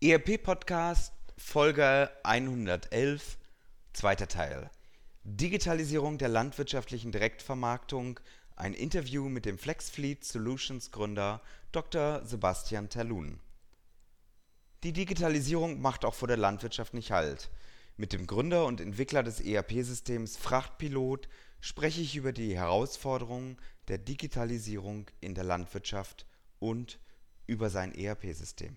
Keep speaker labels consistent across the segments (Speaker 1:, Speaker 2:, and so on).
Speaker 1: ERP Podcast Folge 111, zweiter Teil. Digitalisierung der landwirtschaftlichen Direktvermarktung. Ein Interview mit dem FlexFleet Solutions Gründer Dr. Sebastian Terlun. Die Digitalisierung macht auch vor der Landwirtschaft nicht Halt. Mit dem Gründer und Entwickler des ERP-Systems Frachtpilot spreche ich über die Herausforderungen der Digitalisierung in der Landwirtschaft und über sein ERP-System.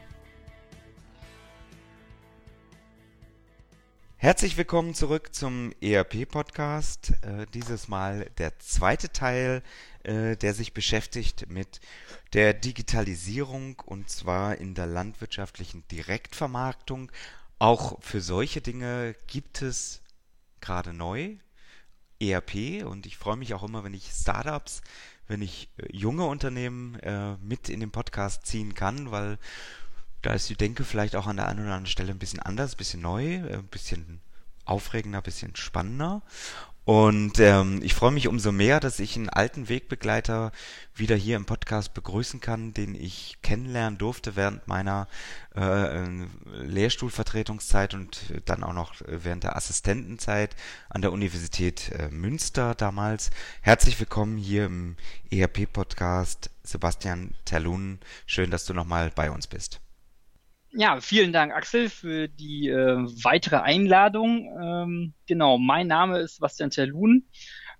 Speaker 1: Herzlich willkommen zurück zum ERP-Podcast. Äh, dieses Mal der zweite Teil, äh, der sich beschäftigt mit der Digitalisierung und zwar in der landwirtschaftlichen Direktvermarktung. Auch für solche Dinge gibt es gerade neu ERP und ich freue mich auch immer, wenn ich Startups, wenn ich junge Unternehmen äh, mit in den Podcast ziehen kann, weil da ist die Denke vielleicht auch an der einen oder anderen Stelle ein bisschen anders, ein bisschen neu, äh, ein bisschen aufregender, ein bisschen spannender. Und ähm, ich freue mich umso mehr, dass ich einen alten Wegbegleiter wieder hier im Podcast begrüßen kann, den ich kennenlernen durfte während meiner äh, Lehrstuhlvertretungszeit und dann auch noch während der Assistentenzeit an der Universität äh, Münster damals. Herzlich willkommen hier im ERP-Podcast, Sebastian Terlun. Schön, dass du nochmal bei uns bist.
Speaker 2: Ja, vielen Dank, Axel, für die äh, weitere Einladung. Ähm, genau, mein Name ist Bastian Terlun,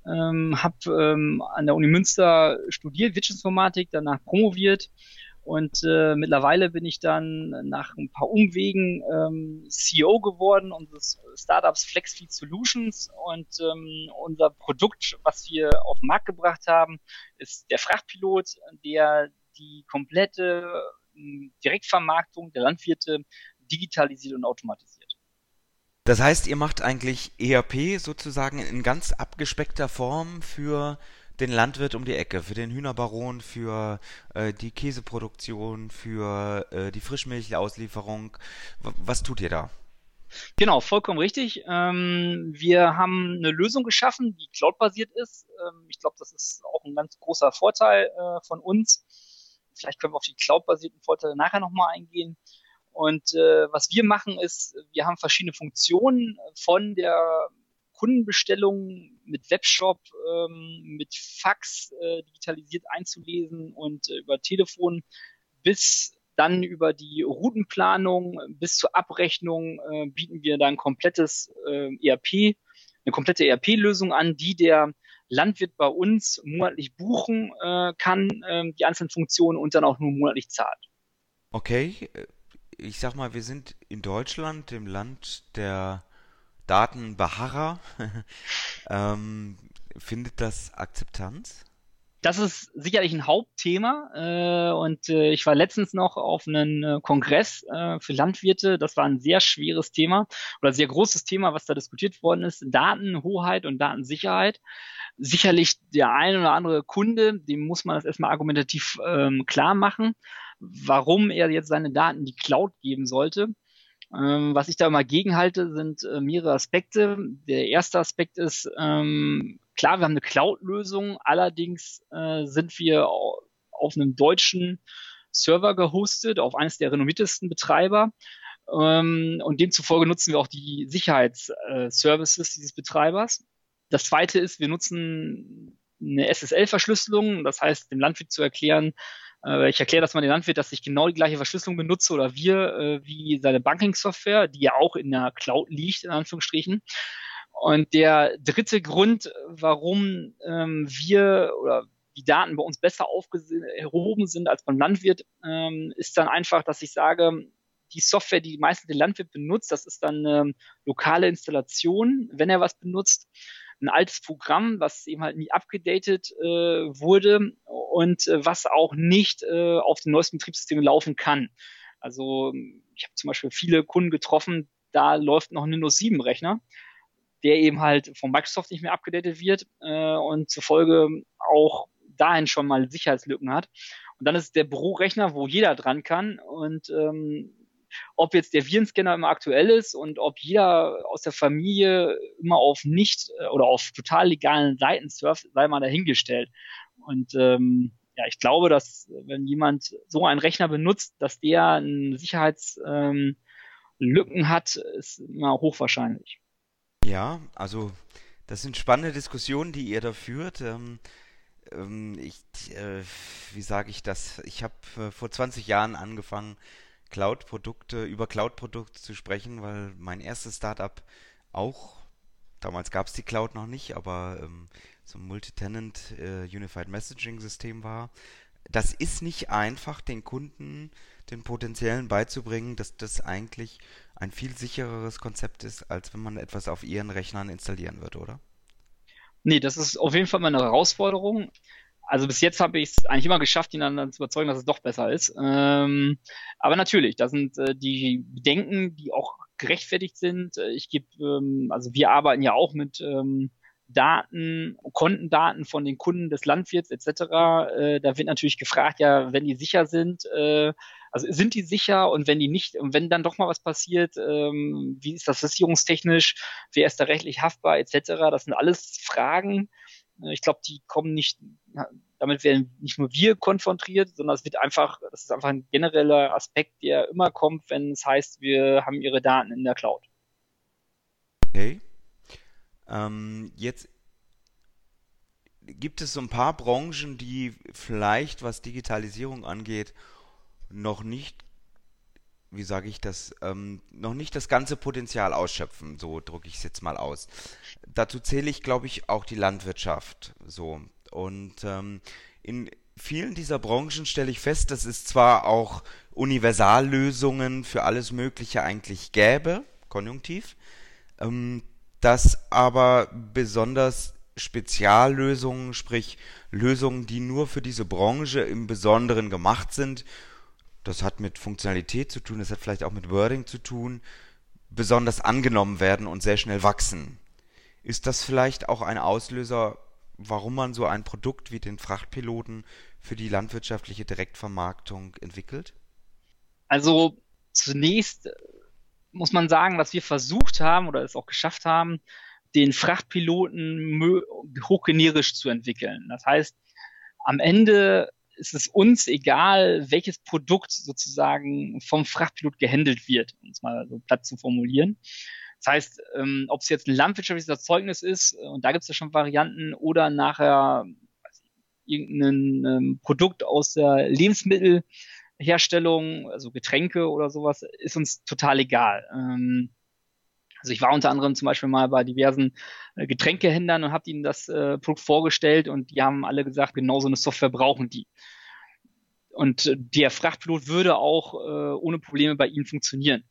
Speaker 2: ähm, habe ähm, an der Uni Münster studiert, Wirtschaftsinformatik, danach promoviert. Und äh, mittlerweile bin ich dann nach ein paar Umwegen ähm, CEO geworden unseres Startups FlexFeed Solutions. Und ähm, unser Produkt, was wir auf den Markt gebracht haben, ist der Frachtpilot, der die komplette Direktvermarktung der Landwirte digitalisiert und automatisiert.
Speaker 1: Das heißt, ihr macht eigentlich ERP sozusagen in ganz abgespeckter Form für den Landwirt um die Ecke, für den Hühnerbaron, für äh, die Käseproduktion, für äh, die Frischmilchauslieferung. W was tut ihr da?
Speaker 2: Genau, vollkommen richtig. Ähm, wir haben eine Lösung geschaffen, die cloudbasiert ist. Ähm, ich glaube, das ist auch ein ganz großer Vorteil äh, von uns. Vielleicht können wir auf die cloud-basierten Vorteile nachher nochmal eingehen. Und äh, was wir machen ist, wir haben verschiedene Funktionen von der Kundenbestellung mit Webshop, ähm, mit Fax äh, digitalisiert einzulesen und äh, über Telefon bis dann über die Routenplanung bis zur Abrechnung äh, bieten wir dann komplettes äh, ERP, eine komplette ERP-Lösung an, die der Landwirt bei uns monatlich buchen äh, kann, äh, die einzelnen Funktionen und dann auch nur monatlich zahlt.
Speaker 1: Okay, äh, ich sag mal, wir sind in Deutschland, dem Land der Datenbeharrer. ähm, findet das Akzeptanz?
Speaker 2: Das ist sicherlich ein Hauptthema. Äh, und äh, ich war letztens noch auf einem äh, Kongress äh, für Landwirte. Das war ein sehr schweres Thema oder sehr großes Thema, was da diskutiert worden ist. Datenhoheit und Datensicherheit. Sicherlich der ein oder andere Kunde, dem muss man das erstmal argumentativ ähm, klar machen, warum er jetzt seine Daten die Cloud geben sollte. Ähm, was ich da immer gegenhalte, sind äh, mehrere Aspekte. Der erste Aspekt ist, ähm, klar, wir haben eine Cloud-Lösung, allerdings äh, sind wir auf einem deutschen Server gehostet, auf eines der renommiertesten Betreiber. Ähm, und demzufolge nutzen wir auch die Sicherheitsservices äh, dieses Betreibers. Das zweite ist, wir nutzen eine SSL-Verschlüsselung, das heißt, dem Landwirt zu erklären, ich erkläre das mal den Landwirt, dass ich genau die gleiche Verschlüsselung benutze oder wir äh, wie seine Banking-Software, die ja auch in der Cloud liegt, in Anführungsstrichen. Und der dritte Grund, warum ähm, wir oder die Daten bei uns besser aufgehoben sind als beim Landwirt, ähm, ist dann einfach, dass ich sage, die Software, die meistens der Landwirt benutzt, das ist dann eine lokale Installation, wenn er was benutzt. Ein altes Programm, was eben halt nie abgedatet äh, wurde und äh, was auch nicht äh, auf den neuesten Betriebssystemen laufen kann. Also ich habe zum Beispiel viele Kunden getroffen, da läuft noch ein Windows 7 Rechner, der eben halt von Microsoft nicht mehr abgedatet wird äh, und zufolge auch dahin schon mal Sicherheitslücken hat. Und dann ist der Bürorechner, wo jeder dran kann und ähm, ob jetzt der Virenscanner immer aktuell ist und ob jeder aus der Familie immer auf nicht äh, oder auf total legalen Seiten surft, sei mal dahingestellt. Und ähm, ja, ich glaube, dass wenn jemand so einen Rechner benutzt, dass der einen Sicherheitslücken ähm, hat, ist immer hochwahrscheinlich.
Speaker 1: Ja, also das sind spannende Diskussionen, die ihr da führt. Ähm, ähm, ich, äh, wie sage ich das? Ich habe äh, vor 20 Jahren angefangen, Cloud-Produkte, über Cloud-Produkte zu sprechen, weil mein erstes Startup auch, damals gab es die Cloud noch nicht, aber ähm, so ein Multi-Tenant äh, Unified Messaging System war. Das ist nicht einfach, den Kunden, den Potenziellen beizubringen, dass das eigentlich ein viel sichereres Konzept ist, als wenn man etwas auf ihren Rechnern installieren würde, oder?
Speaker 2: Nee, das ist auf jeden Fall mal eine Herausforderung also bis jetzt habe ich es eigentlich immer geschafft, ihn dann, zu überzeugen, dass es doch besser ist. Ähm, aber natürlich, da sind äh, die Bedenken, die auch gerechtfertigt sind. Äh, ich gebe, ähm, also wir arbeiten ja auch mit ähm, Daten, Kontendaten von den Kunden des Landwirts etc. Äh, da wird natürlich gefragt, ja, wenn die sicher sind, äh, also sind die sicher und wenn die nicht, und wenn dann doch mal was passiert, ähm, wie ist das versicherungstechnisch, wer ist da rechtlich haftbar etc. Das sind alles Fragen, ich glaube, die kommen nicht, damit werden nicht nur wir konfrontiert, sondern es wird einfach, das ist einfach ein genereller Aspekt, der immer kommt, wenn es heißt, wir haben ihre Daten in der Cloud.
Speaker 1: Okay. Ähm, jetzt gibt es so ein paar Branchen, die vielleicht, was Digitalisierung angeht, noch nicht wie sage ich das, ähm, noch nicht das ganze Potenzial ausschöpfen, so drücke ich es jetzt mal aus. Dazu zähle ich, glaube ich, auch die Landwirtschaft. So. Und ähm, in vielen dieser Branchen stelle ich fest, dass es zwar auch Universallösungen für alles Mögliche eigentlich gäbe, konjunktiv, ähm, dass aber besonders Speziallösungen, sprich Lösungen, die nur für diese Branche im Besonderen gemacht sind, das hat mit Funktionalität zu tun, das hat vielleicht auch mit Wording zu tun, besonders angenommen werden und sehr schnell wachsen. Ist das vielleicht auch ein Auslöser, warum man so ein Produkt wie den Frachtpiloten für die landwirtschaftliche Direktvermarktung entwickelt?
Speaker 2: Also zunächst muss man sagen, was wir versucht haben oder es auch geschafft haben, den Frachtpiloten hochgenerisch zu entwickeln. Das heißt, am Ende ist es uns egal, welches Produkt sozusagen vom Frachtpilot gehandelt wird, um es mal so platt zu formulieren. Das heißt, ähm, ob es jetzt ein landwirtschaftliches Erzeugnis ist, äh, und da gibt es ja schon Varianten, oder nachher irgendein ähm, Produkt aus der Lebensmittelherstellung, also Getränke oder sowas, ist uns total egal. Ähm, also ich war unter anderem zum Beispiel mal bei diversen äh, Getränkehändlern und habe ihnen das äh, Produkt vorgestellt und die haben alle gesagt, genau so eine Software brauchen die. Und äh, der Frachtpilot würde auch äh, ohne Probleme bei ihnen funktionieren.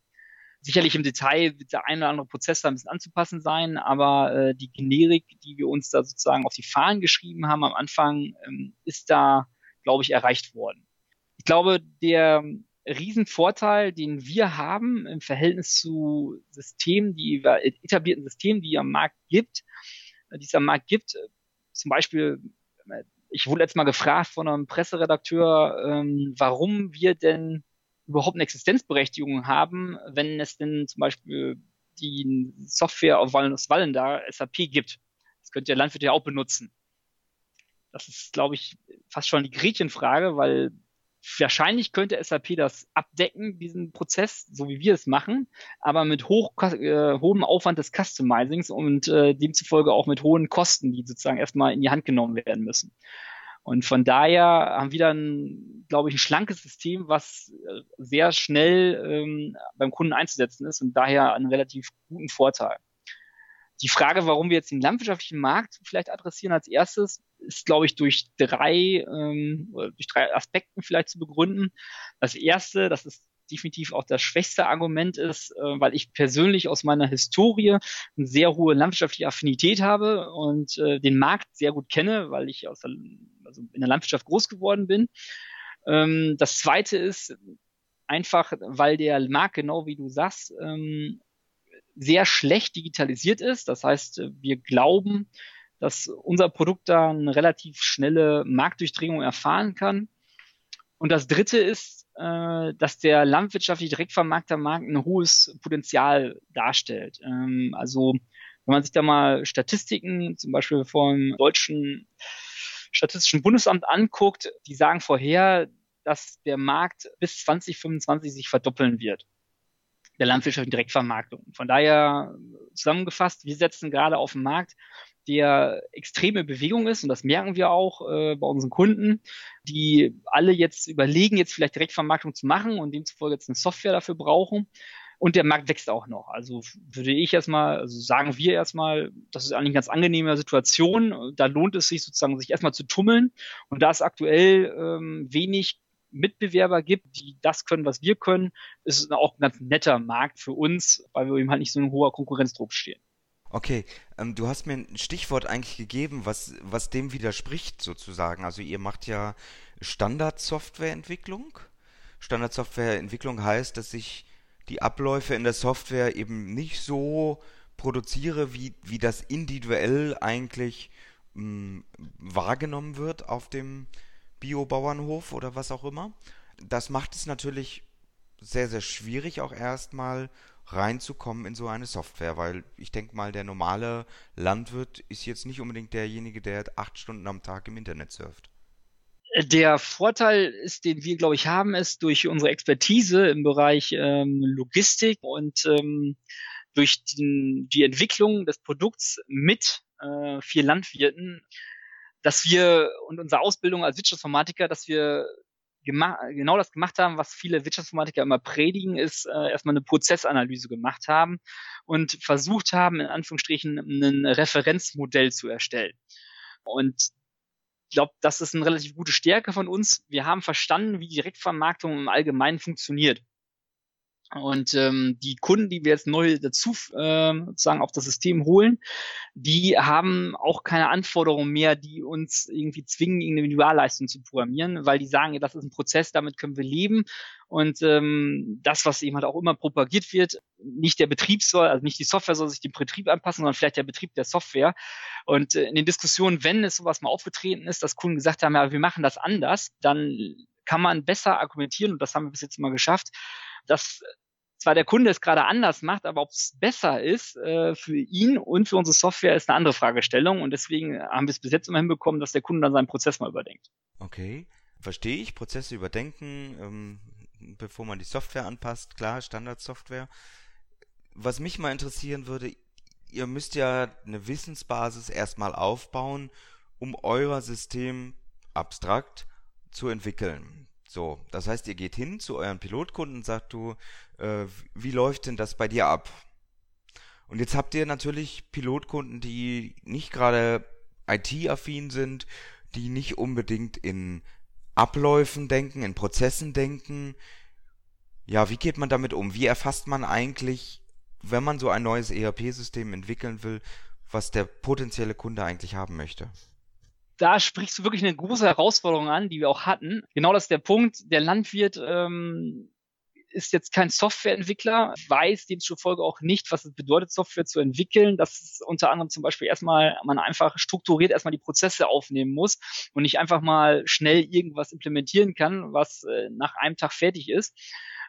Speaker 2: Sicherlich im Detail wird der eine oder andere Prozess da ein bisschen anzupassen sein, aber äh, die Generik, die wir uns da sozusagen auf die Fahnen geschrieben haben am Anfang, ähm, ist da, glaube ich, erreicht worden. Ich glaube, der Riesenvorteil, den wir haben im Verhältnis zu Systemen, die etablierten Systemen, die am Markt gibt, äh, die es am Markt gibt. Zum Beispiel, äh, ich wurde letztes Mal gefragt von einem Presseredakteur, ähm, warum wir denn überhaupt eine Existenzberechtigung haben, wenn es denn zum Beispiel die Software auf Wallen da SAP gibt. Das könnte der Landwirt ja auch benutzen. Das ist, glaube ich, fast schon die Gretchenfrage, weil Wahrscheinlich könnte SAP das abdecken, diesen Prozess, so wie wir es machen, aber mit hoch, äh, hohem Aufwand des Customizings und äh, demzufolge auch mit hohen Kosten, die sozusagen erstmal in die Hand genommen werden müssen. Und von daher haben wir dann, glaube ich, ein schlankes System, was äh, sehr schnell ähm, beim Kunden einzusetzen ist und daher einen relativ guten Vorteil. Die Frage, warum wir jetzt den landwirtschaftlichen Markt vielleicht adressieren als erstes, ist, glaube ich, durch drei, ähm, durch drei Aspekten vielleicht zu begründen. Das erste, das ist definitiv auch das schwächste Argument ist, äh, weil ich persönlich aus meiner Historie eine sehr hohe landwirtschaftliche Affinität habe und äh, den Markt sehr gut kenne, weil ich aus der, also in der Landwirtschaft groß geworden bin. Ähm, das zweite ist einfach, weil der Markt, genau wie du sagst, ähm, sehr schlecht digitalisiert ist. Das heißt, wir glauben, dass unser Produkt da eine relativ schnelle Marktdurchdringung erfahren kann. Und das dritte ist, äh, dass der landwirtschaftliche Direktvermarktermarkt ein hohes Potenzial darstellt. Ähm, also wenn man sich da mal Statistiken, zum Beispiel vom deutschen Statistischen Bundesamt anguckt, die sagen vorher, dass der Markt bis 2025 sich verdoppeln wird der landwirtschaftlichen Direktvermarktung. Von daher zusammengefasst, wir setzen gerade auf den Markt, der extreme Bewegung ist und das merken wir auch äh, bei unseren Kunden, die alle jetzt überlegen, jetzt vielleicht Direktvermarktung zu machen und demzufolge jetzt eine Software dafür brauchen. Und der Markt wächst auch noch. Also würde ich erstmal, also sagen wir erstmal, das ist eigentlich eine ganz angenehme Situation. Da lohnt es sich sozusagen, sich erstmal zu tummeln. Und da es aktuell ähm, wenig Mitbewerber gibt, die das können, was wir können, ist es auch ein ganz netter Markt für uns, weil wir eben halt nicht so ein hoher Konkurrenzdruck stehen.
Speaker 1: Okay, ähm, du hast mir ein Stichwort eigentlich gegeben, was, was dem widerspricht sozusagen. Also ihr macht ja Standardsoftwareentwicklung. Standardsoftwareentwicklung heißt, dass ich die Abläufe in der Software eben nicht so produziere, wie, wie das individuell eigentlich mh, hm, wahrgenommen wird auf dem Biobauernhof oder was auch immer. Das macht es natürlich sehr, sehr schwierig, auch erstmal reinzukommen in so eine Software, weil ich denke mal, der normale Landwirt ist jetzt nicht unbedingt derjenige, der acht Stunden am Tag im Internet surft.
Speaker 2: Der Vorteil ist, den wir, glaube ich, haben, ist durch unsere Expertise im Bereich ähm, Logistik und ähm, durch die, die, Entwicklung des Produkts mit äh, vier Landwirten, dass wir und unsere Ausbildung als Wirtschaftsinformatiker, dass wir genau das gemacht haben, was viele Wirtschaftsinformatiker immer predigen, ist äh, erstmal eine Prozessanalyse gemacht haben und versucht haben, in Anführungsstrichen ein Referenzmodell zu erstellen. Und ich glaube, das ist eine relativ gute Stärke von uns. Wir haben verstanden, wie Direktvermarktung im Allgemeinen funktioniert. Und ähm, die Kunden, die wir jetzt neu dazu äh, sozusagen auf das System holen, die haben auch keine Anforderungen mehr, die uns irgendwie zwingen, Individualleistung zu programmieren, weil die sagen, ja, das ist ein Prozess, damit können wir leben. Und ähm, das, was eben halt auch immer propagiert wird, nicht der Betrieb soll, also nicht die Software soll sich dem Betrieb anpassen, sondern vielleicht der Betrieb der Software. Und äh, in den Diskussionen, wenn es sowas mal aufgetreten ist, dass Kunden gesagt haben, ja, wir machen das anders, dann kann man besser argumentieren, und das haben wir bis jetzt mal geschafft, dass zwar der Kunde es gerade anders macht, aber ob es besser ist äh, für ihn und für unsere Software ist eine andere Fragestellung und deswegen haben wir es bis jetzt immer hinbekommen, dass der Kunde dann seinen Prozess mal überdenkt.
Speaker 1: Okay, verstehe ich. Prozesse überdenken, ähm, bevor man die Software anpasst, klar, Standardsoftware. Was mich mal interessieren würde, ihr müsst ja eine Wissensbasis erstmal aufbauen, um euer System abstrakt zu entwickeln. So, das heißt, ihr geht hin zu euren Pilotkunden und sagt, du, äh, wie läuft denn das bei dir ab? Und jetzt habt ihr natürlich Pilotkunden, die nicht gerade IT-affin sind, die nicht unbedingt in Abläufen denken, in Prozessen denken. Ja, wie geht man damit um? Wie erfasst man eigentlich, wenn man so ein neues ERP-System entwickeln will, was der potenzielle Kunde eigentlich haben möchte?
Speaker 2: Da sprichst du wirklich eine große Herausforderung an, die wir auch hatten. Genau das ist der Punkt. Der Landwirt ähm, ist jetzt kein Softwareentwickler, weiß demzufolge auch nicht, was es bedeutet, Software zu entwickeln. Das ist unter anderem zum Beispiel erstmal, man einfach strukturiert erstmal die Prozesse aufnehmen muss und nicht einfach mal schnell irgendwas implementieren kann, was äh, nach einem Tag fertig ist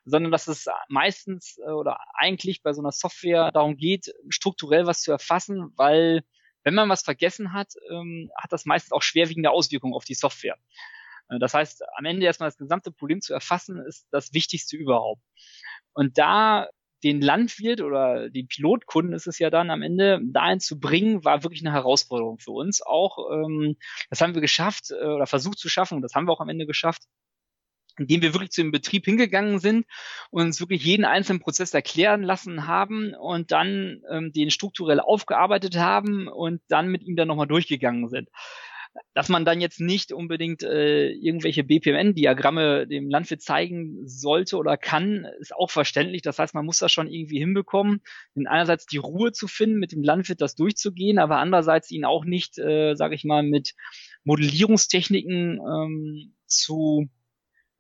Speaker 2: sondern dass es meistens äh, oder eigentlich bei so einer Software darum geht, strukturell was zu erfassen, weil wenn man was vergessen hat, ähm, hat das meistens auch schwerwiegende Auswirkungen auf die Software. Äh, das heißt, am Ende erstmal das gesamte Problem zu erfassen, ist das Wichtigste überhaupt. Und da den Landwirt oder den Pilotkunden ist es ja dann am Ende dahin zu bringen, war wirklich eine Herausforderung für uns auch. Ähm, das haben wir geschafft äh, oder versucht zu schaffen das haben wir auch am Ende geschafft, indem wir wirklich zu dem Betrieb hingegangen sind und uns wirklich jeden einzelnen Prozess erklären lassen haben und dann ähm, den strukturell aufgearbeitet haben und dann mit ihm dann nochmal durchgegangen sind. Dass man dann jetzt nicht unbedingt äh, irgendwelche BPMN-Diagramme dem Landwirt zeigen sollte oder kann, ist auch verständlich. Das heißt, man muss das schon irgendwie hinbekommen, denn einerseits die Ruhe zu finden, mit dem Landwirt das durchzugehen, aber andererseits ihn auch nicht, äh, sage ich mal, mit Modellierungstechniken ähm, zu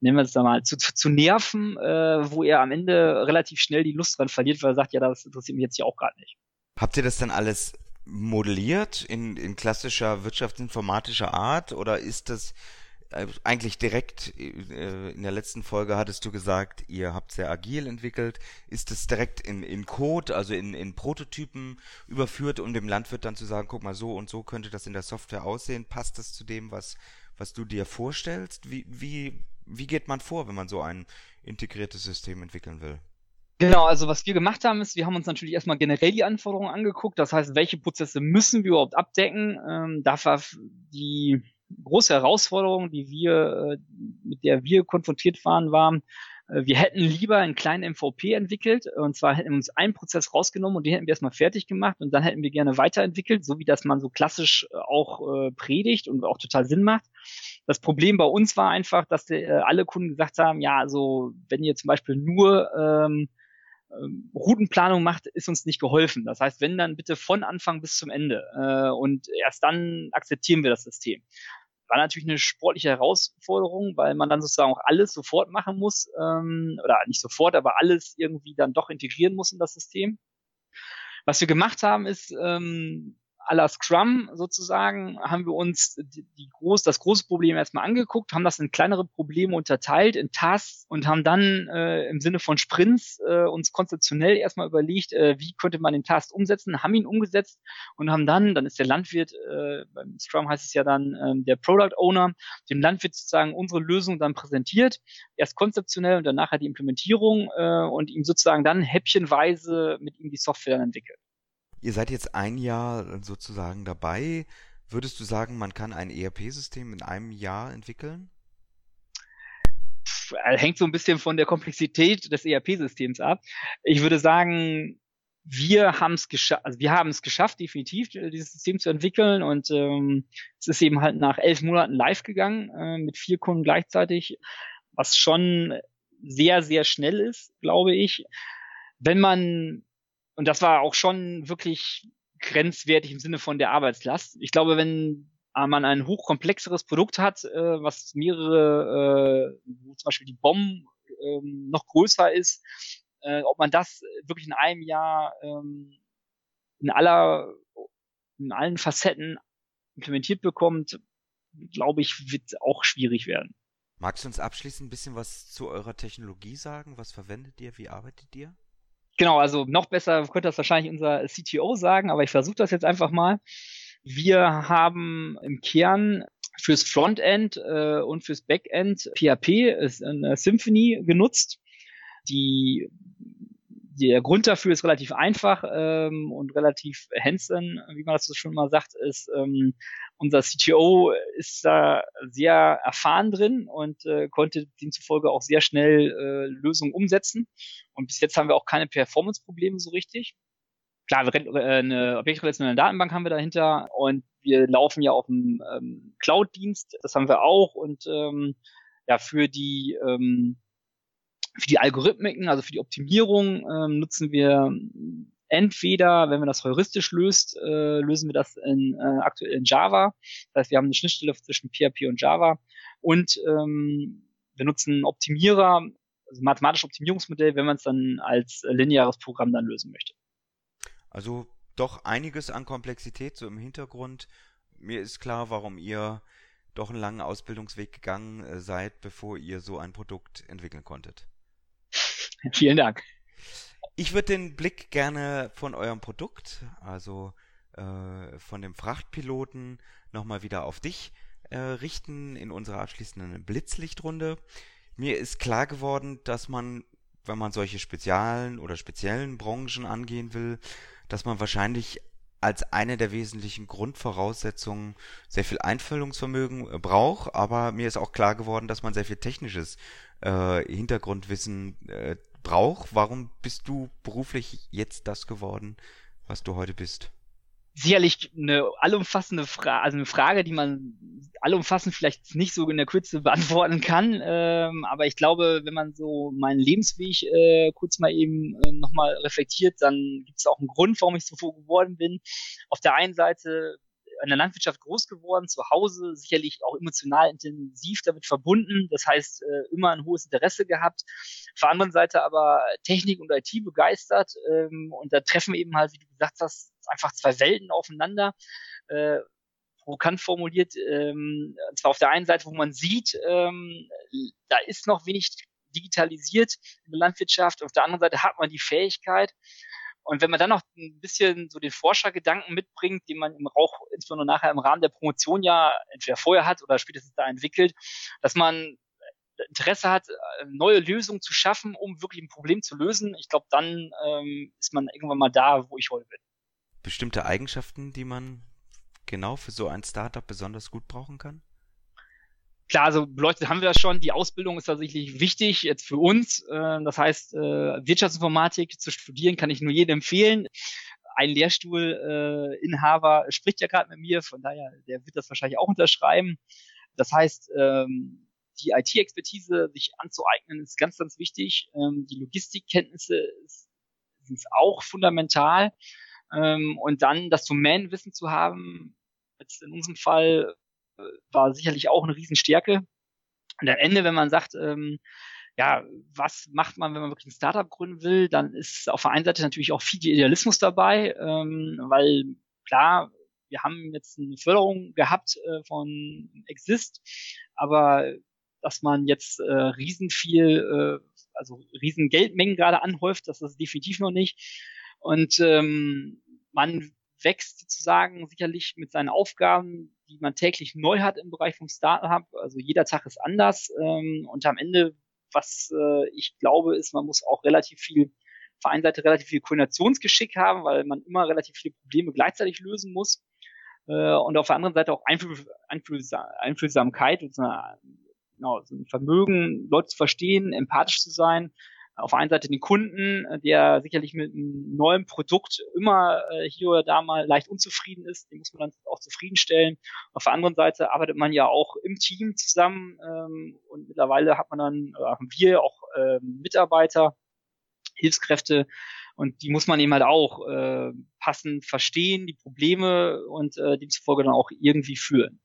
Speaker 2: nennen wir es da mal, zu, zu, zu nerven, äh, wo er am Ende relativ schnell die Lust dran verliert, weil er sagt, ja, das interessiert mich jetzt hier auch gerade nicht.
Speaker 1: Habt ihr das dann alles modelliert in, in klassischer wirtschaftsinformatischer Art oder ist das äh, eigentlich direkt, äh, in der letzten Folge hattest du gesagt, ihr habt sehr agil entwickelt. Ist das direkt in, in Code, also in, in Prototypen überführt, um dem Landwirt dann zu sagen, guck mal, so und so könnte das in der Software aussehen? Passt das zu dem, was, was du dir vorstellst? Wie, wie wie geht man vor, wenn man so ein integriertes System entwickeln will?
Speaker 2: Genau, also was wir gemacht haben, ist, wir haben uns natürlich erstmal generell die Anforderungen angeguckt. Das heißt, welche Prozesse müssen wir überhaupt abdecken? Ähm, da war die große Herausforderung, die wir, äh, mit der wir konfrontiert waren, war, äh, wir hätten lieber einen kleinen MVP entwickelt. Und zwar hätten wir uns einen Prozess rausgenommen und den hätten wir erstmal fertig gemacht und dann hätten wir gerne weiterentwickelt, so wie das man so klassisch äh, auch predigt und auch total Sinn macht. Das Problem bei uns war einfach, dass die, äh, alle Kunden gesagt haben, ja, also wenn ihr zum Beispiel nur ähm, ähm, Routenplanung macht, ist uns nicht geholfen. Das heißt, wenn dann bitte von Anfang bis zum Ende äh, und erst dann akzeptieren wir das System. War natürlich eine sportliche Herausforderung, weil man dann sozusagen auch alles sofort machen muss ähm, oder nicht sofort, aber alles irgendwie dann doch integrieren muss in das System. Was wir gemacht haben, ist ähm, à la Scrum sozusagen haben wir uns die, die groß, das große Problem erstmal angeguckt, haben das in kleinere Probleme unterteilt, in Tasks und haben dann äh, im Sinne von Sprints äh, uns konzeptionell erstmal überlegt, äh, wie könnte man den Task umsetzen, haben ihn umgesetzt und haben dann, dann ist der Landwirt, äh, beim Scrum heißt es ja dann äh, der Product Owner, dem Landwirt sozusagen unsere Lösung dann präsentiert, erst konzeptionell und dann nachher die Implementierung äh, und ihm sozusagen dann häppchenweise mit ihm die Software dann entwickelt.
Speaker 1: Ihr seid jetzt ein Jahr sozusagen dabei. Würdest du sagen, man kann ein ERP-System in einem Jahr entwickeln?
Speaker 2: Äh, hängt so ein bisschen von der Komplexität des ERP-Systems ab. Ich würde sagen, wir haben es geschafft, also wir haben es geschafft, definitiv dieses System zu entwickeln und ähm, es ist eben halt nach elf Monaten live gegangen äh, mit vier Kunden gleichzeitig, was schon sehr sehr schnell ist, glaube ich. Wenn man und das war auch schon wirklich grenzwertig im Sinne von der Arbeitslast. Ich glaube, wenn man ein hochkomplexeres Produkt hat, äh, was mehrere, äh, wo zum Beispiel die Bomben äh, noch größer ist, äh, ob man das wirklich in einem Jahr ähm, in aller, in allen Facetten implementiert bekommt, glaube ich, wird auch schwierig werden.
Speaker 1: Magst du uns abschließend ein bisschen was zu eurer Technologie sagen? Was verwendet ihr? Wie arbeitet ihr?
Speaker 2: Genau, also noch besser könnte das wahrscheinlich unser CTO sagen, aber ich versuche das jetzt einfach mal. Wir haben im Kern fürs Frontend äh, und fürs Backend PHP ist eine Symphony genutzt. Die der Grund dafür ist relativ einfach ähm, und relativ hands-on, wie man das so schon mal sagt, ist ähm, unser CTO ist da sehr erfahren drin und äh, konnte demzufolge auch sehr schnell äh, Lösungen umsetzen. Und bis jetzt haben wir auch keine Performance-Probleme so richtig. Klar, äh, eine objektrelationelle Datenbank haben wir dahinter und wir laufen ja auf dem ähm, Cloud-Dienst, das haben wir auch und ähm, ja für die ähm, für die Algorithmiken, also für die Optimierung, ähm, nutzen wir entweder, wenn man das heuristisch löst, äh, lösen wir das in, äh, aktuell in Java. Das heißt, wir haben eine Schnittstelle zwischen PHP und Java. Und ähm, wir nutzen Optimierer, also mathematisches Optimierungsmodell, wenn man es dann als lineares Programm dann lösen möchte.
Speaker 1: Also doch einiges an Komplexität so im Hintergrund. Mir ist klar, warum ihr doch einen langen Ausbildungsweg gegangen äh, seid, bevor ihr so ein Produkt entwickeln konntet.
Speaker 2: Vielen Dank.
Speaker 1: Ich würde den Blick gerne von eurem Produkt, also äh, von dem Frachtpiloten, nochmal wieder auf dich äh, richten in unserer abschließenden Blitzlichtrunde. Mir ist klar geworden, dass man, wenn man solche speziellen oder speziellen Branchen angehen will, dass man wahrscheinlich als eine der wesentlichen Grundvoraussetzungen sehr viel Einfühlungsvermögen äh, braucht, aber mir ist auch klar geworden, dass man sehr viel technisches äh, Hintergrundwissen äh, braucht. Warum bist du beruflich jetzt das geworden, was du heute bist?
Speaker 2: Sicherlich eine allumfassende Frage, also eine Frage, die man allumfassend vielleicht nicht so in der Kürze beantworten kann. Ähm, aber ich glaube, wenn man so meinen Lebensweg äh, kurz mal eben äh, nochmal reflektiert, dann gibt es auch einen Grund, warum ich so geworden bin. Auf der einen Seite in der Landwirtschaft groß geworden, zu Hause sicherlich auch emotional intensiv damit verbunden. Das heißt, äh, immer ein hohes Interesse gehabt. Auf der anderen Seite aber Technik und IT begeistert. Ähm, und da treffen eben halt, wie du gesagt hast, einfach zwei Welten aufeinander. Äh, provokant formuliert, ähm, zwar auf der einen Seite, wo man sieht, ähm, da ist noch wenig digitalisiert in der Landwirtschaft, auf der anderen Seite hat man die Fähigkeit, und wenn man dann noch ein bisschen so den Forschergedanken mitbringt, den man im Rauch, insbesondere nachher im Rahmen der Promotion ja entweder vorher hat oder spätestens da entwickelt, dass man Interesse hat, neue Lösungen zu schaffen, um wirklich ein Problem zu lösen, ich glaube, dann ähm, ist man irgendwann mal da, wo ich heute bin.
Speaker 1: Bestimmte Eigenschaften, die man genau für so ein Startup besonders gut brauchen kann?
Speaker 2: klar, also beleuchtet haben wir das schon. Die Ausbildung ist tatsächlich wichtig jetzt für uns. Äh, das heißt, äh, Wirtschaftsinformatik zu studieren kann ich nur jedem empfehlen. Ein Lehrstuhlinhaber spricht ja gerade mit mir, von daher, der wird das wahrscheinlich auch unterschreiben. Das heißt, ähm, die IT-Expertise sich anzueignen, ist ganz, ganz wichtig. Ähm, die Logistikkenntnisse sind auch fundamental. Ähm, und dann das Domänenwissen zu haben, jetzt in unserem Fall war sicherlich auch eine Riesenstärke. Und am Ende, wenn man sagt, ähm, ja, was macht man, wenn man wirklich ein Startup gründen will, dann ist auf der einen Seite natürlich auch viel Idealismus dabei, ähm, weil klar, wir haben jetzt eine Förderung gehabt äh, von Exist, aber dass man jetzt äh, riesen viel, äh, also riesen Geldmengen gerade anhäuft, das ist definitiv noch nicht. Und ähm, man wächst sozusagen sicherlich mit seinen Aufgaben, die man täglich neu hat im Bereich vom Startup. Also jeder Tag ist anders. Ähm, und am Ende, was äh, ich glaube, ist, man muss auch relativ viel, auf der einen Seite relativ viel Koordinationsgeschick haben, weil man immer relativ viele Probleme gleichzeitig lösen muss. Äh, und auf der anderen Seite auch Einfühlsam Einfühlsamkeit und eine, genau, so ein Vermögen, Leute zu verstehen, empathisch zu sein auf der einen Seite den Kunden, äh, der sicherlich mit einem neuen Produkt immer äh, hier oder da mal leicht unzufrieden ist, den muss man dann auch zufriedenstellen. Auf der anderen Seite arbeitet man ja auch im Team zusammen ähm, und mittlerweile hat man dann, äh, haben wir auch äh, Mitarbeiter, Hilfskräfte und die muss man eben halt auch äh, passend verstehen, die Probleme und äh, demzufolge dann auch irgendwie führen.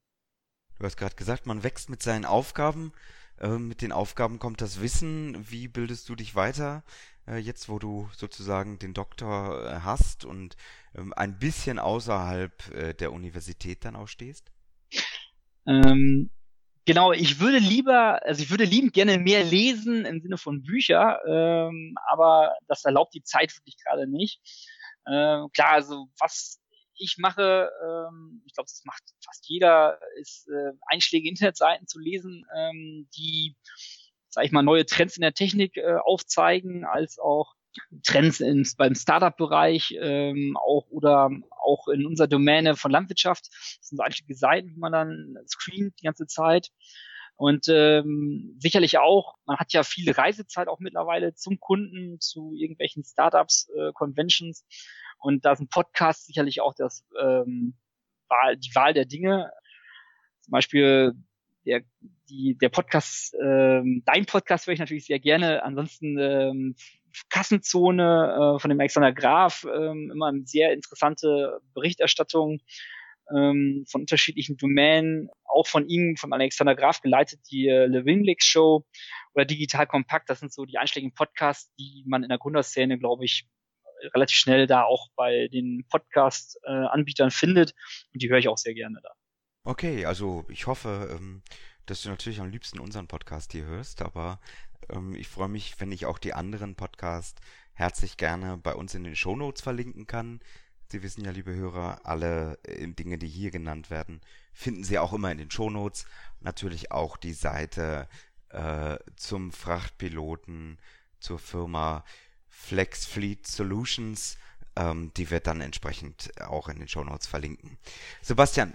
Speaker 1: Du hast gerade gesagt, man wächst mit seinen Aufgaben. Ähm, mit den Aufgaben kommt das Wissen. Wie bildest du dich weiter, äh, jetzt wo du sozusagen den Doktor äh, hast und ähm, ein bisschen außerhalb äh, der Universität dann auch stehst?
Speaker 2: Ähm, genau, ich würde lieber, also ich würde liebend gerne mehr lesen im Sinne von Bücher, ähm, aber das erlaubt die Zeit wirklich gerade nicht. Ähm, klar, also was ich mache, ähm, ich glaube, das macht fast jeder, ist äh, Einschläge Internetseiten zu lesen, ähm, die, sag ich mal, neue Trends in der Technik äh, aufzeigen, als auch Trends ins, beim Startup-Bereich ähm, auch oder auch in unserer Domäne von Landwirtschaft. Das sind so einschlägige Seiten, die man dann screent die ganze Zeit. Und ähm, sicherlich auch, man hat ja viel Reisezeit auch mittlerweile zum Kunden, zu irgendwelchen Startups, äh, Conventions. Und da ist ein Podcast sicherlich auch das, ähm, Wahl, die Wahl der Dinge. Zum Beispiel der, die, der Podcast, ähm, dein Podcast höre ich natürlich sehr gerne. Ansonsten ähm, Kassenzone äh, von dem Alexander Graf, ähm, immer eine sehr interessante Berichterstattung ähm, von unterschiedlichen Domänen, auch von ihm, von Alexander Graf geleitet, die äh, Le Winglix Show oder Digital Kompakt. Das sind so die einschlägigen Podcasts, die man in der Gründerszene, glaube ich, relativ schnell da auch bei den Podcast-Anbietern findet. Und die höre ich auch sehr gerne da.
Speaker 1: Okay, also ich hoffe, ähm, dass du natürlich am liebsten unseren Podcast hier hörst, aber ähm, ich freue mich, wenn ich auch die anderen Podcasts herzlich gerne bei uns in den Show Notes verlinken kann. Sie wissen ja, liebe Hörer, alle äh, Dinge, die hier genannt werden, finden Sie auch immer in den Show Notes. Natürlich auch die Seite äh, zum Frachtpiloten, zur Firma Flex Fleet Solutions. ähm, die wir dann entsprechend auch in den Show Notes verlinken. Sebastian,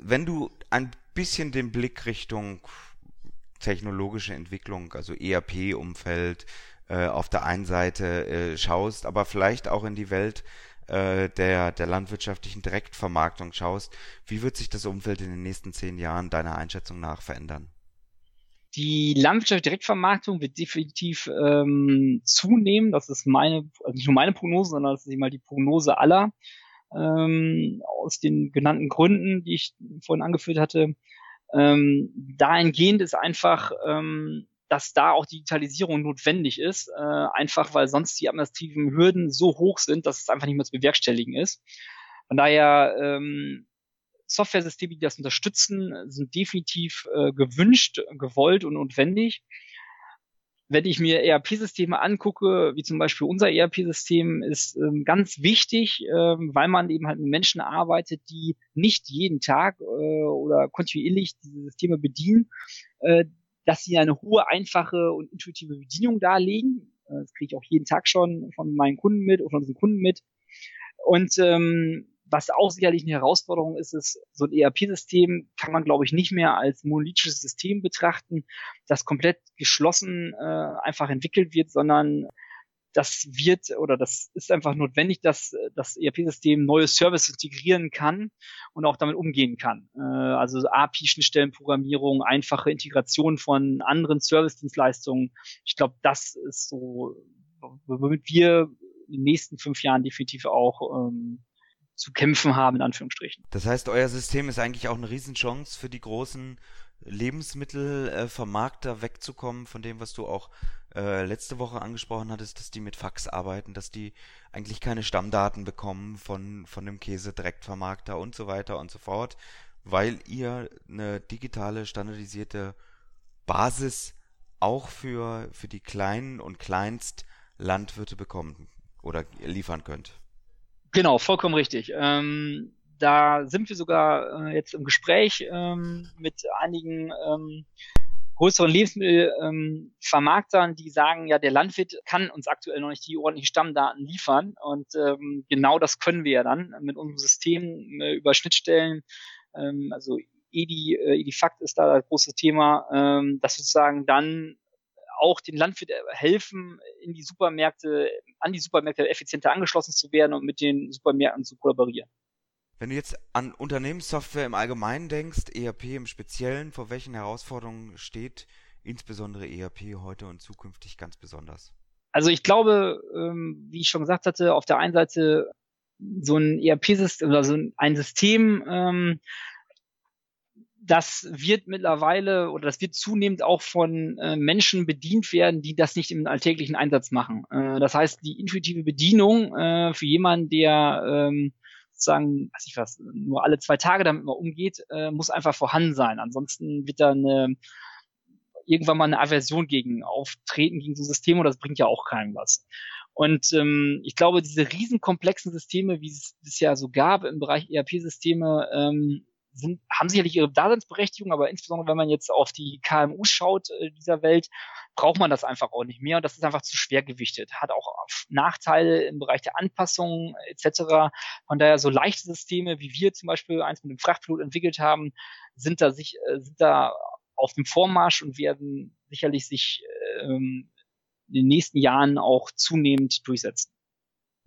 Speaker 1: wenn du ein bisschen den Blick Richtung technologische Entwicklung, also ERP-Umfeld, äh, auf der einen Seite äh, schaust, aber vielleicht auch in die Welt äh, der, der landwirtschaftlichen Direktvermarktung schaust, wie wird sich das Umfeld in den nächsten zehn Jahren deiner Einschätzung nach verändern?
Speaker 2: Die landwirtschaftliche Direktvermarktung wird definitiv ähm, zunehmen. Das ist meine, also nicht nur meine Prognose, sondern das ist mal die Prognose aller. Ähm, aus den genannten Gründen, die ich vorhin angeführt hatte. Ähm, dahingehend ist einfach, ähm, dass da auch Digitalisierung notwendig ist, äh, einfach weil sonst die administrativen Hürden so hoch sind, dass es einfach nicht mehr zu bewerkstelligen ist. Von daher ähm, Software-Systeme, die das unterstützen, sind definitiv äh, gewünscht, gewollt und notwendig. Wenn ich mir ERP-Systeme angucke, wie zum Beispiel unser ERP-System, ist ähm, ganz wichtig, ähm, weil man eben halt mit Menschen arbeitet, die nicht jeden Tag äh, oder kontinuierlich diese Systeme bedienen, äh, dass sie eine hohe, einfache und intuitive Bedienung darlegen. Äh, das kriege ich auch jeden Tag schon von meinen Kunden mit oder von unseren Kunden mit. Und ähm, was auch sicherlich eine Herausforderung ist, ist, so ein ERP-System kann man, glaube ich, nicht mehr als monolithisches System betrachten, das komplett geschlossen äh, einfach entwickelt wird, sondern das wird oder das ist einfach notwendig, dass das ERP-System neue Services integrieren kann und auch damit umgehen kann. Äh, also API-Schnittstellenprogrammierung, einfache Integration von anderen Service-Dienstleistungen. Ich glaube, das ist so, womit wir in den nächsten fünf Jahren definitiv auch ähm, zu kämpfen haben, in Anführungsstrichen.
Speaker 1: Das heißt, euer System ist eigentlich auch eine Riesenchance für die großen Lebensmittelvermarkter wegzukommen von dem, was du auch äh, letzte Woche angesprochen hattest, dass die mit Fax arbeiten, dass die eigentlich keine Stammdaten bekommen von, von dem Käse-Direktvermarkter und so weiter und so fort, weil ihr eine digitale, standardisierte Basis auch für, für die kleinen und Kleinstlandwirte bekommen oder liefern könnt.
Speaker 2: Genau, vollkommen richtig. Ähm, da sind wir sogar äh, jetzt im Gespräch ähm, mit einigen ähm, größeren Lebensmittelvermarktern, ähm, die sagen, ja, der Landwirt kann uns aktuell noch nicht die ordentlichen Stammdaten liefern. Und ähm, genau das können wir ja dann mit unserem System äh, über Schnittstellen, ähm, also EDI, äh, EDIFACT ist da das große Thema, ähm, dass sozusagen dann auch den Landwirt helfen, in die Supermärkte, an die Supermärkte effizienter angeschlossen zu werden und mit den Supermärkten zu kollaborieren.
Speaker 1: Wenn du jetzt an Unternehmenssoftware im Allgemeinen denkst, ERP im Speziellen, vor welchen Herausforderungen steht insbesondere ERP heute und zukünftig ganz besonders?
Speaker 2: Also ich glaube, ähm, wie ich schon gesagt hatte, auf der einen Seite so ein ERP-System oder so ein System, ähm, das wird mittlerweile oder das wird zunehmend auch von äh, Menschen bedient werden, die das nicht im alltäglichen Einsatz machen. Äh, das heißt, die intuitive Bedienung äh, für jemanden, der ähm, sozusagen, weiß ich was, nur alle zwei Tage damit mal umgeht, äh, muss einfach vorhanden sein. Ansonsten wird da eine, irgendwann mal eine Aversion gegen auftreten, gegen so ein System und das bringt ja auch keinem was. Und ähm, ich glaube, diese riesenkomplexen Systeme, wie es bisher so gab im Bereich ERP-Systeme, ähm, sind, haben sicherlich ihre Daseinsberechtigung, aber insbesondere wenn man jetzt auf die KMU schaut äh, dieser Welt, braucht man das einfach auch nicht mehr und das ist einfach zu schwer gewichtet. Hat auch Nachteile im Bereich der Anpassung etc. Von daher so leichte Systeme, wie wir zum Beispiel eins mit dem Frachtpilot entwickelt haben, sind da sich, äh, sind da auf dem Vormarsch und werden sicherlich sich ähm, in den nächsten Jahren auch zunehmend durchsetzen.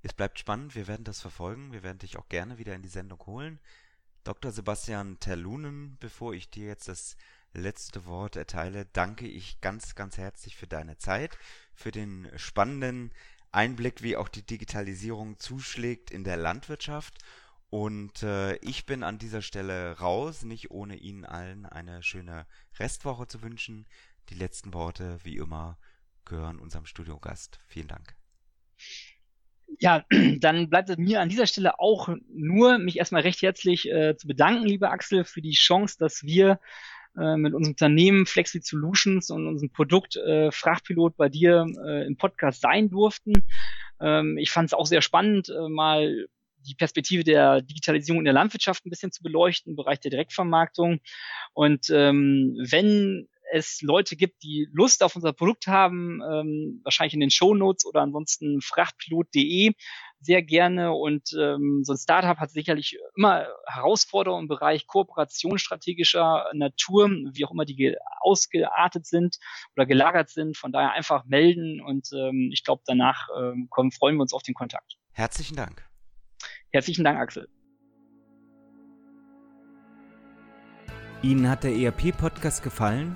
Speaker 1: Es bleibt spannend, wir werden das verfolgen, wir werden dich auch gerne wieder in die Sendung holen. Dr. Sebastian Terlunen, bevor ich dir jetzt das letzte Wort erteile, danke ich ganz, ganz herzlich für deine Zeit, für den spannenden Einblick, wie auch die Digitalisierung zuschlägt in der Landwirtschaft. Und äh, ich bin an dieser Stelle raus, nicht ohne Ihnen allen eine schöne Restwoche zu wünschen. Die letzten Worte, wie immer, gehören unserem Studiogast. Vielen Dank
Speaker 2: ja, dann bleibt es mir an dieser Stelle auch nur, mich erstmal recht herzlich äh, zu bedanken, lieber Axel, für die Chance, dass wir äh, mit unserem Unternehmen Flexi Solutions und unserem Produkt äh, Frachtpilot bei dir äh, im Podcast sein durften. Ähm, ich fand es auch sehr spannend, äh, mal die Perspektive der Digitalisierung in der Landwirtschaft ein bisschen zu beleuchten, im Bereich der Direktvermarktung. Und ähm, wenn es Leute gibt, die Lust auf unser Produkt haben, ähm, wahrscheinlich in den Show Notes oder ansonsten frachtpilot.de sehr gerne und ähm, so ein Startup hat sicherlich immer Herausforderungen im Bereich Kooperation strategischer Natur, wie auch immer die ausgeartet sind oder gelagert sind. Von daher einfach melden und ähm, ich glaube, danach ähm, kommen, freuen wir uns auf den Kontakt.
Speaker 3: Herzlichen Dank.
Speaker 2: Herzlichen Dank, Axel.
Speaker 1: Ihnen hat der ERP-Podcast gefallen